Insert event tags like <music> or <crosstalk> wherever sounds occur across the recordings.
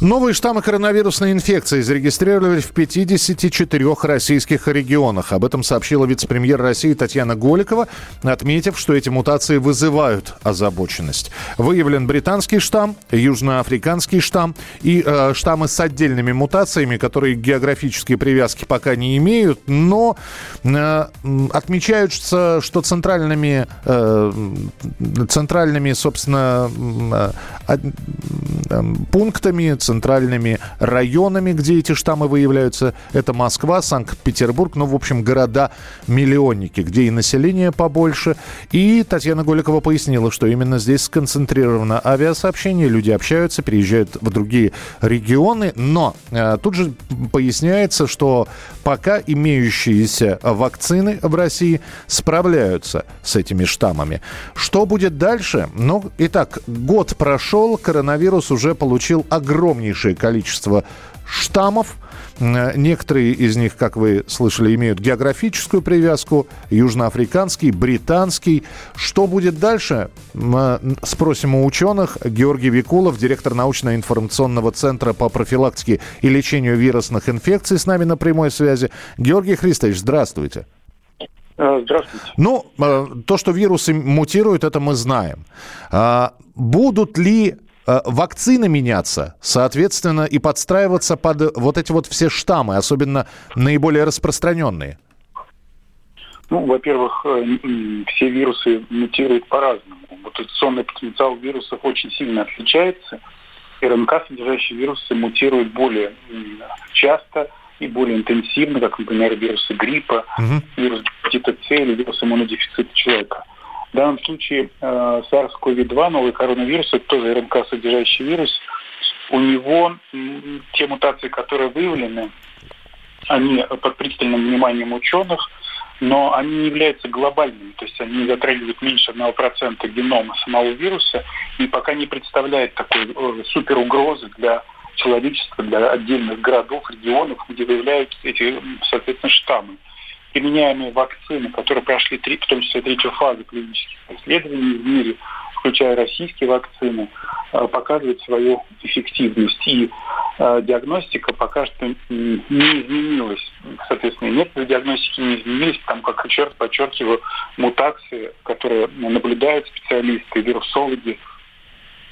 Новые штаммы коронавирусной инфекции зарегистрировали в 54 российских регионах. Об этом сообщила вице-премьер России Татьяна Голикова, отметив, что эти мутации вызывают озабоченность. Выявлен британский штамм, южноафриканский штамм и э, штаммы с отдельными мутациями, которые географические привязки пока не имеют, но э, отмечаются, что центральными, э, центральными, собственно, э, э, пунктами, центральными районами, где эти штаммы выявляются. Это Москва, Санкт-Петербург, ну, в общем, города-миллионники, где и население побольше. И Татьяна Голикова пояснила, что именно здесь сконцентрировано авиасообщение, люди общаются, переезжают в другие регионы, но э, тут же поясняется, что пока имеющиеся вакцины в России справляются с этими штаммами. Что будет дальше? Ну, итак, год прошел, коронавирус уже получил огромный огромнейшее количество штаммов. Некоторые из них, как вы слышали, имеют географическую привязку. Южноафриканский, британский. Что будет дальше? Мы спросим у ученых. Георгий Викулов, директор научно-информационного центра по профилактике и лечению вирусных инфекций, с нами на прямой связи. Георгий Христович, здравствуйте. Здравствуйте. Ну, то, что вирусы мутируют, это мы знаем. А, будут ли Э, вакцины меняться, соответственно, и подстраиваться под вот эти вот все штаммы, особенно наиболее распространенные? Ну, во-первых, э, все вирусы мутируют по-разному. Мутационный потенциал вирусов очень сильно отличается. РНК, содержащие вирусы, мутируют более часто и более интенсивно, как, например, вирусы гриппа, угу. вирус гепатита С или вирус иммунодефицита человека. В данном случае э, SARS-CoV-2, новый коронавирус, это тоже РНК содержащий вирус, у него те мутации, которые выявлены, они под пристальным вниманием ученых, но они не являются глобальными, то есть они затрагивают меньше 1% генома самого вируса и пока не представляют такой э, супер угрозы для человечества, для отдельных городов, регионов, где выявляются эти, соответственно, штаммы применяемые вакцины, которые прошли, три, в том числе третью фазу клинических исследований в мире, включая российские вакцины, э, показывают свою эффективность. И э, диагностика пока что не изменилась. Соответственно, методы диагностики не изменились, потому как, раз подчеркиваю, мутации, которые наблюдают специалисты, вирусологи,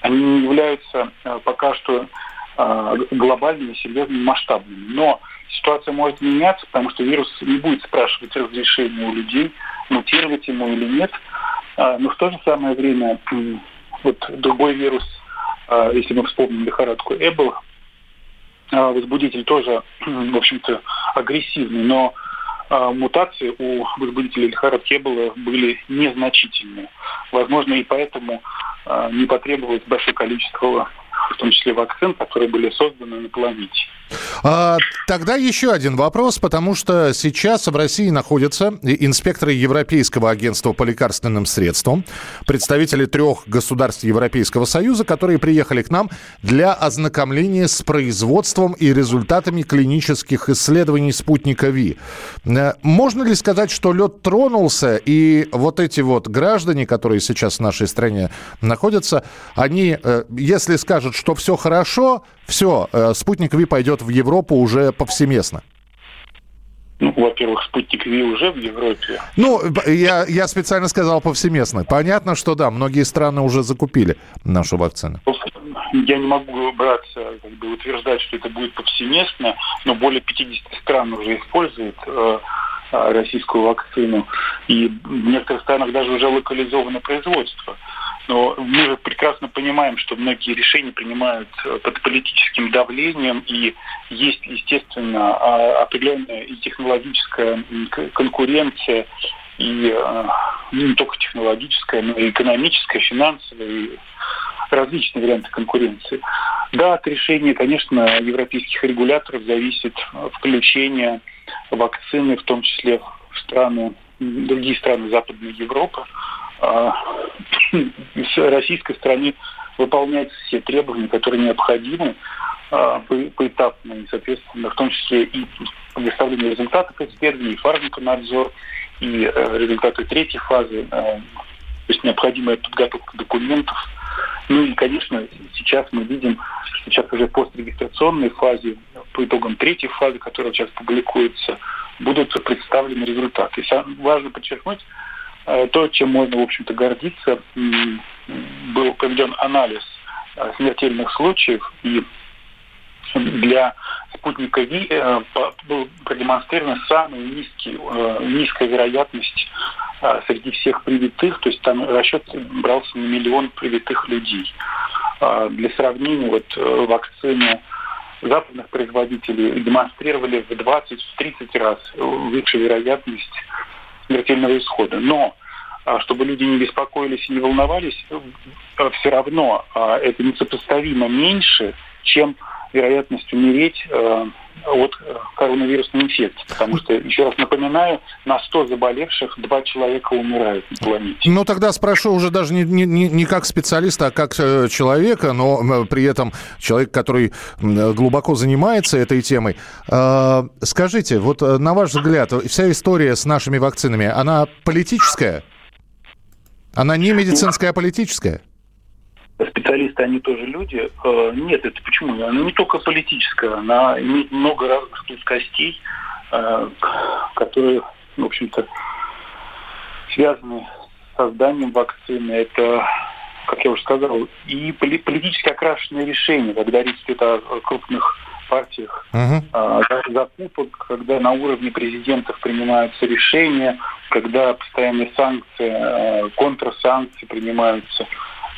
они не являются э, пока что глобальными, серьезными, масштабными. Но ситуация может меняться, потому что вирус не будет спрашивать разрешения у людей, мутировать ему или нет. А, но в то же самое время вот другой вирус, а, если мы вспомним лихорадку Эбола, а, возбудитель тоже, в общем-то, агрессивный, но мутации у возбудителей лихорадки Эбола были незначительные. Возможно, и поэтому не потребовалось большое количество в том числе вакцин, которые были созданы на планете. А, тогда еще один вопрос, потому что сейчас в России находятся инспекторы Европейского агентства по лекарственным средствам, представители трех государств Европейского Союза, которые приехали к нам для ознакомления с производством и результатами клинических исследований спутника ВИ. Э, можно ли сказать, что лед тронулся, и вот эти вот граждане, которые сейчас в нашей стране находятся, они, э, если скажут, что все хорошо, все, э, спутник Ви пойдет в Европу уже повсеместно. Ну, во-первых, спутник Ви уже в Европе. Ну, я, я специально сказал повсеместно. Понятно, что да, многие страны уже закупили нашу вакцину. Я не могу браться, как бы утверждать, что это будет повсеместно, но более 50 стран уже используют э, российскую вакцину. И в некоторых странах даже уже локализовано производство. Но мы же прекрасно понимаем, что многие решения принимают э, под политическим давлением, и есть, естественно, а, определенная и технологическая конкуренция, и э, ну, не только технологическая, но и экономическая, финансовая, и различные варианты конкуренции. Да, от решения, конечно, европейских регуляторов зависит включение вакцины, в том числе в страны другие страны Западной Европы, а, <laughs> российской стороны выполняются все требования, которые необходимы а, поэтапно, и, соответственно, в том числе и предоставление результатов исследований, и фармаконадзор, и э, результаты третьей фазы, э, то есть необходимая подготовка документов. Ну и, конечно, сейчас мы видим, что сейчас уже пострегистрационной фазе, по итогам третьей фазы, которая сейчас публикуется, будут представлены результаты. И важно подчеркнуть, то, чем можно, в общем-то, гордиться, был проведен анализ смертельных случаев, и для спутника Ви э, был продемонстрирована самая низкий, э, низкая вероятность э, среди всех привитых, то есть там расчет брался на миллион привитых людей. Для сравнения, вот вакцины западных производителей демонстрировали в 20-30 раз выше вероятность смертельного исхода. Но чтобы люди не беспокоились и не волновались, все равно это несопоставимо меньше, чем вероятность умереть э, от э, коронавирусной инфекции. Потому что, еще раз напоминаю, на 100 заболевших два человека умирают на планете. Ну, тогда спрошу уже даже не, не, не как специалиста, а как э, человека, но при этом человек, который глубоко занимается этой темой. Скажите, вот на ваш взгляд, вся история с нашими вакцинами, она политическая? Она не медицинская, а политическая? Специалисты, они тоже люди. Э, нет, это почему? Она не только политическая, она имеет много разных плоскостей, э, которые, в общем-то, связаны с созданием вакцины. Это, как я уже сказал, и политически окрашенное решение, когда речь идет о крупных партиях uh-huh. закупок, когда на уровне президентов принимаются решения, когда постоянные санкции, э, контрсанкции принимаются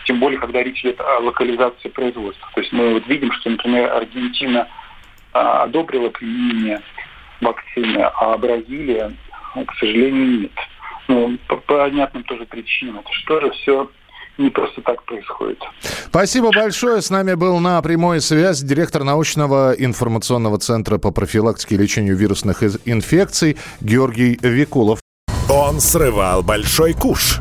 тем более, когда речь идет о локализации производства. То есть мы вот видим, что, например, Аргентина а, одобрила применение вакцины, а Бразилия, к сожалению, нет. Ну, по понятным тоже причинам. Это что же все не просто так происходит. Спасибо большое. С нами был на прямой связи директор научного информационного центра по профилактике и лечению вирусных инфекций Георгий Викулов. Он срывал большой куш